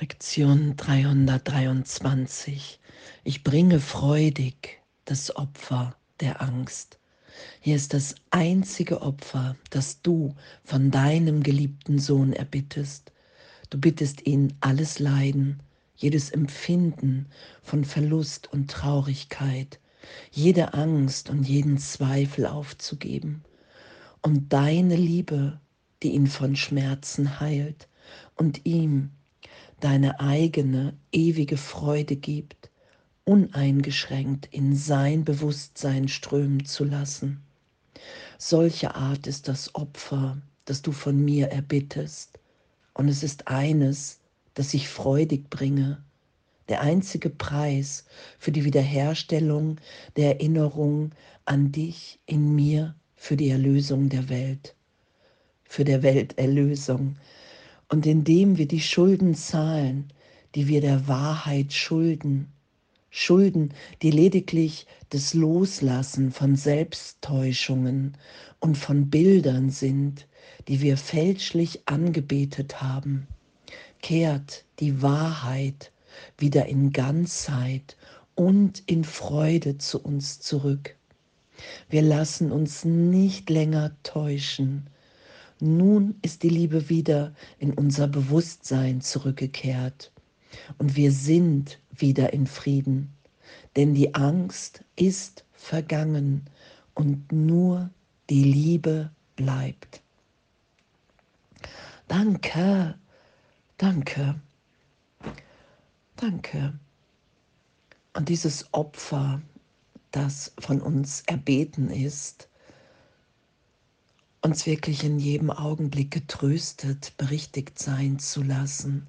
Lektion 323. Ich bringe freudig das Opfer der Angst. Hier ist das einzige Opfer, das du von deinem geliebten Sohn erbittest. Du bittest ihn, alles Leiden, jedes Empfinden von Verlust und Traurigkeit, jede Angst und jeden Zweifel aufzugeben, um deine Liebe, die ihn von Schmerzen heilt und ihm deine eigene ewige Freude gibt, uneingeschränkt in sein Bewusstsein strömen zu lassen. Solche Art ist das Opfer, das du von mir erbittest, und es ist eines, das ich freudig bringe, der einzige Preis für die Wiederherstellung der Erinnerung an dich in mir, für die Erlösung der Welt, für der Welterlösung, und indem wir die Schulden zahlen, die wir der Wahrheit schulden, Schulden, die lediglich das Loslassen von Selbsttäuschungen und von Bildern sind, die wir fälschlich angebetet haben, kehrt die Wahrheit wieder in Ganzheit und in Freude zu uns zurück. Wir lassen uns nicht länger täuschen, nun ist die Liebe wieder in unser Bewusstsein zurückgekehrt und wir sind wieder in Frieden, denn die Angst ist vergangen und nur die Liebe bleibt. Danke, danke, danke. Und dieses Opfer, das von uns erbeten ist, uns wirklich in jedem Augenblick getröstet, berichtigt sein zu lassen,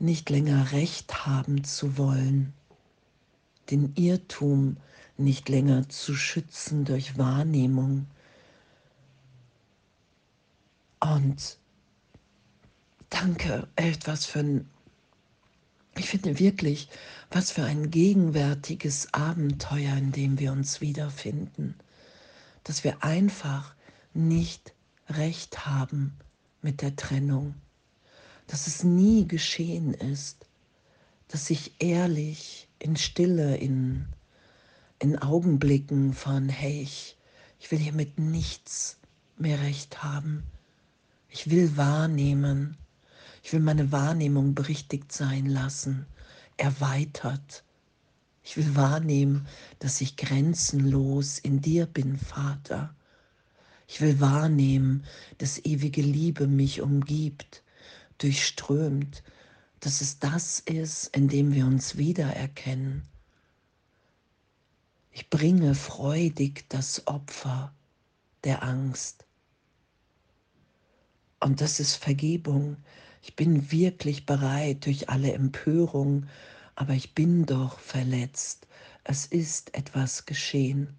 nicht länger recht haben zu wollen, den Irrtum nicht länger zu schützen durch Wahrnehmung. Und danke, etwas für ein, ich finde wirklich, was für ein gegenwärtiges Abenteuer, in dem wir uns wiederfinden, dass wir einfach nicht recht haben mit der Trennung, dass es nie geschehen ist, dass ich ehrlich in Stille, in, in Augenblicken von, hey, ich, ich will hier mit nichts mehr recht haben. Ich will wahrnehmen. Ich will meine Wahrnehmung berichtigt sein lassen, erweitert. Ich will wahrnehmen, dass ich grenzenlos in dir bin, Vater ich will wahrnehmen, dass ewige Liebe mich umgibt, durchströmt, dass es das ist, in dem wir uns wiedererkennen. Ich bringe freudig das Opfer der Angst. Und das ist Vergebung. Ich bin wirklich bereit durch alle Empörung, aber ich bin doch verletzt. Es ist etwas geschehen.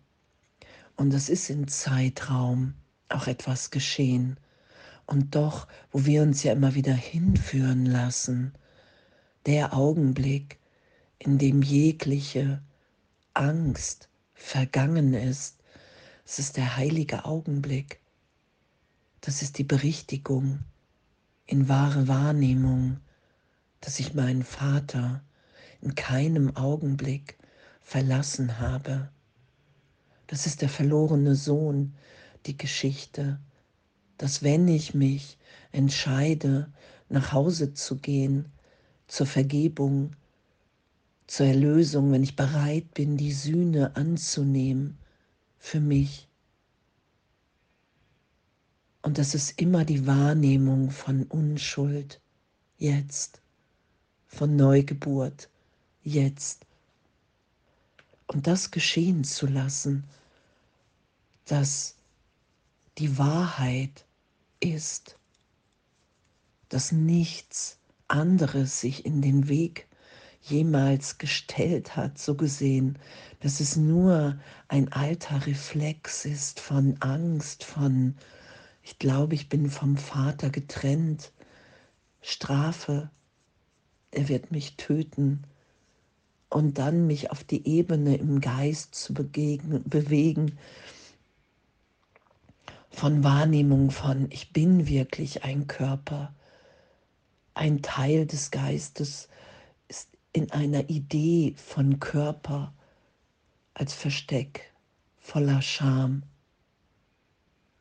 Und es ist im Zeitraum auch etwas geschehen. Und doch, wo wir uns ja immer wieder hinführen lassen, der Augenblick, in dem jegliche Angst vergangen ist, es ist der heilige Augenblick. Das ist die Berichtigung in wahre Wahrnehmung, dass ich meinen Vater in keinem Augenblick verlassen habe. Das ist der verlorene Sohn, die Geschichte, dass wenn ich mich entscheide, nach Hause zu gehen, zur Vergebung, zur Erlösung, wenn ich bereit bin, die Sühne anzunehmen für mich. Und das ist immer die Wahrnehmung von Unschuld jetzt, von Neugeburt jetzt. Und das geschehen zu lassen, dass die Wahrheit ist, dass nichts anderes sich in den Weg jemals gestellt hat, so gesehen, dass es nur ein alter Reflex ist von Angst, von, ich glaube, ich bin vom Vater getrennt, Strafe, er wird mich töten. Und dann mich auf die Ebene im Geist zu bewegen, von Wahrnehmung von, ich bin wirklich ein Körper ein Teil des Geistes ist in einer Idee von Körper als Versteck voller Scham.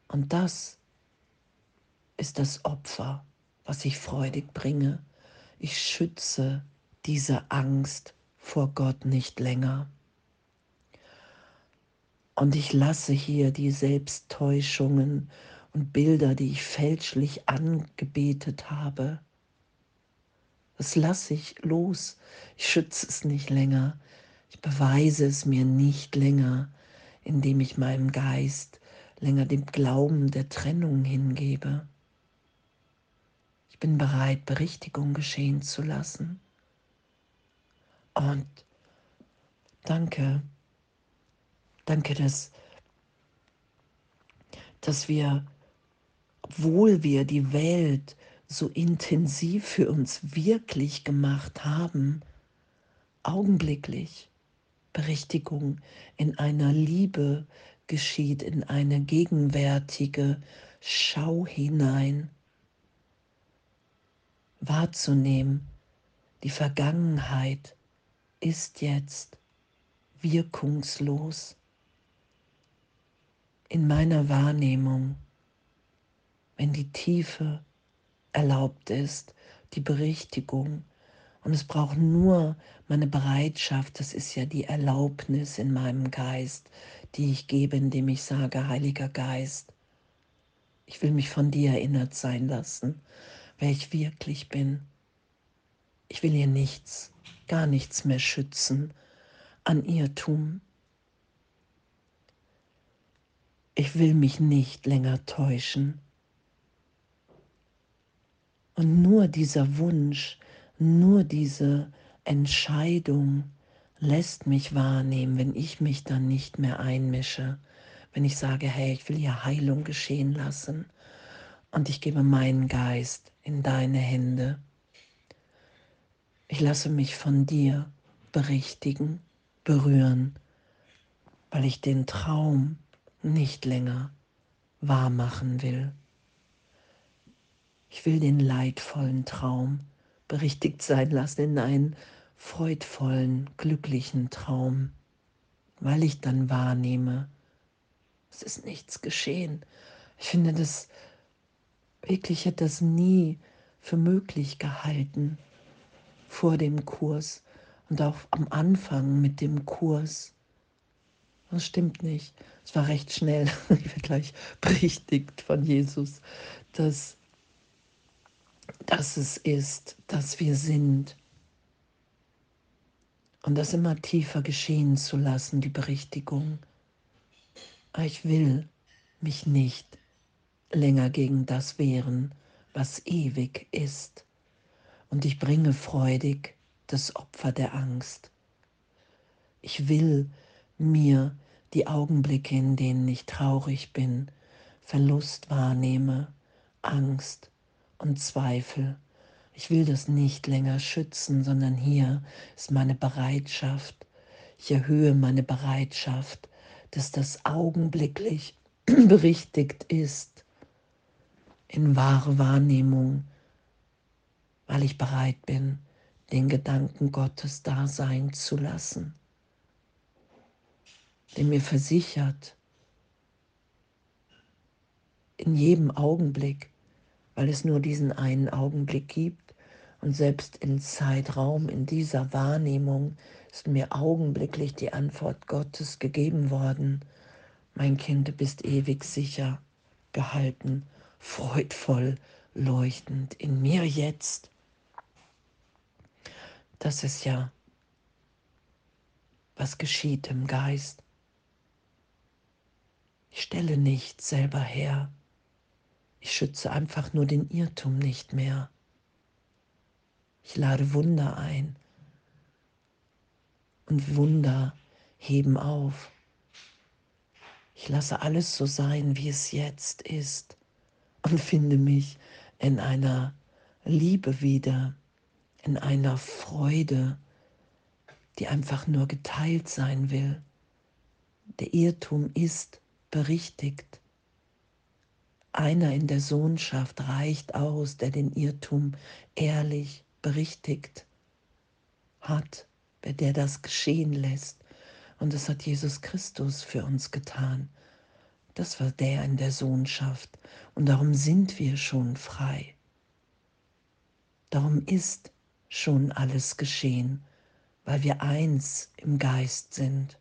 Und das ist das Opfer, was ich freudig bringe. Ich schütze diese Angst vor Gott nicht länger. Und ich lasse hier die Selbsttäuschungen und Bilder, die ich fälschlich angebetet habe. Das lasse ich los. Ich schütze es nicht länger. Ich beweise es mir nicht länger, indem ich meinem Geist länger dem Glauben der Trennung hingebe. Ich bin bereit, Berichtigung geschehen zu lassen. Und danke, danke, dass, dass wir, obwohl wir die Welt so intensiv für uns wirklich gemacht haben, augenblicklich Berichtigung in einer Liebe geschieht, in eine gegenwärtige Schau hinein, wahrzunehmen, die Vergangenheit ist jetzt wirkungslos in meiner Wahrnehmung, wenn die Tiefe erlaubt ist, die Berichtigung. Und es braucht nur meine Bereitschaft, das ist ja die Erlaubnis in meinem Geist, die ich gebe, indem ich sage, Heiliger Geist, ich will mich von dir erinnert sein lassen, wer ich wirklich bin. Ich will hier nichts gar nichts mehr schützen an Irrtum. Ich will mich nicht länger täuschen. Und nur dieser Wunsch, nur diese Entscheidung lässt mich wahrnehmen, wenn ich mich dann nicht mehr einmische, wenn ich sage, hey, ich will hier Heilung geschehen lassen und ich gebe meinen Geist in deine Hände. Ich lasse mich von dir berichtigen, berühren, weil ich den Traum nicht länger wahr machen will. Ich will den leidvollen Traum berichtigt sein lassen in einen freudvollen, glücklichen Traum, weil ich dann wahrnehme, es ist nichts geschehen. Ich finde das wirklich hätte das nie für möglich gehalten, vor dem Kurs und auch am Anfang mit dem Kurs. Das stimmt nicht. Es war recht schnell, ich werde gleich berichtigt von Jesus, dass, dass es ist, dass wir sind. Und das immer tiefer geschehen zu lassen, die Berichtigung. Ich will mich nicht länger gegen das wehren, was ewig ist und ich bringe freudig das Opfer der Angst. Ich will mir die Augenblicke, in denen ich traurig bin, Verlust wahrnehme, Angst und Zweifel. Ich will das nicht länger schützen, sondern hier ist meine Bereitschaft. Ich erhöhe meine Bereitschaft, dass das augenblicklich berichtigt ist in wahre Wahrnehmung weil ich bereit bin, den Gedanken Gottes da sein zu lassen, der mir versichert, in jedem Augenblick, weil es nur diesen einen Augenblick gibt und selbst im Zeitraum, in dieser Wahrnehmung ist mir augenblicklich die Antwort Gottes gegeben worden. Mein Kind, du bist ewig sicher gehalten, freudvoll, leuchtend in mir jetzt das ist ja, was geschieht im Geist. Ich stelle nichts selber her. Ich schütze einfach nur den Irrtum nicht mehr. Ich lade Wunder ein. Und Wunder heben auf. Ich lasse alles so sein, wie es jetzt ist und finde mich in einer Liebe wieder, in einer Freude, die einfach nur geteilt sein will. Der Irrtum ist berichtigt. einer in der Sohnschaft reicht aus, der den Irrtum ehrlich berichtigt hat, der das geschehen lässt. Und das hat Jesus Christus für uns getan. Das war der in der Sohnschaft. Und darum sind wir schon frei. Darum ist schon alles geschehen, weil wir eins im Geist sind.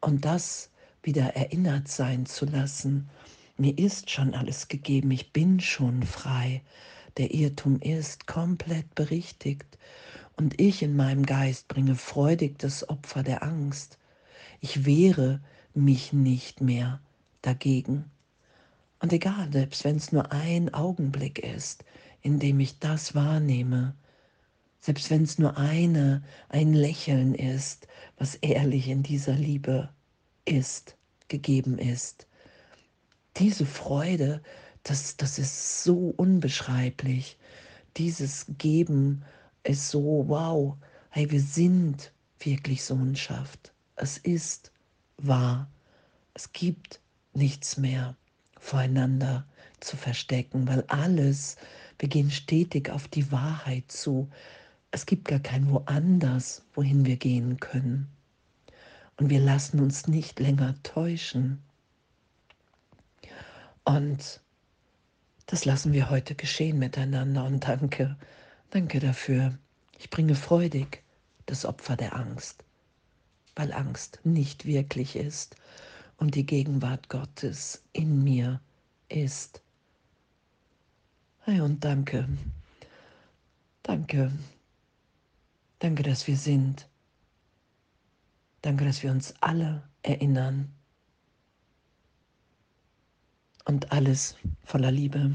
Und das wieder erinnert sein zu lassen, mir ist schon alles gegeben, ich bin schon frei, der Irrtum ist komplett berichtigt und ich in meinem Geist bringe freudig das Opfer der Angst. Ich wehre mich nicht mehr dagegen. Und egal, selbst wenn es nur ein Augenblick ist, in dem ich das wahrnehme, selbst wenn es nur eine, ein Lächeln ist, was ehrlich in dieser Liebe ist, gegeben ist. Diese Freude, das, das ist so unbeschreiblich. Dieses Geben ist so, wow, hey, wir sind wirklich Sohnschaft. Es ist wahr. Es gibt nichts mehr voreinander zu verstecken, weil alles, wir gehen stetig auf die Wahrheit zu. Es gibt gar kein woanders, wohin wir gehen können. Und wir lassen uns nicht länger täuschen. Und das lassen wir heute geschehen miteinander. Und danke, danke dafür. Ich bringe freudig das Opfer der Angst, weil Angst nicht wirklich ist und die Gegenwart Gottes in mir ist. Hey, und danke, danke, danke, dass wir sind. Danke, dass wir uns alle erinnern. Und alles voller Liebe.